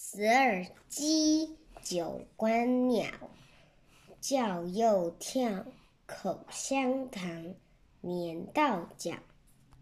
十二鸡，九官鸟，叫又跳，口香糖，粘到脚。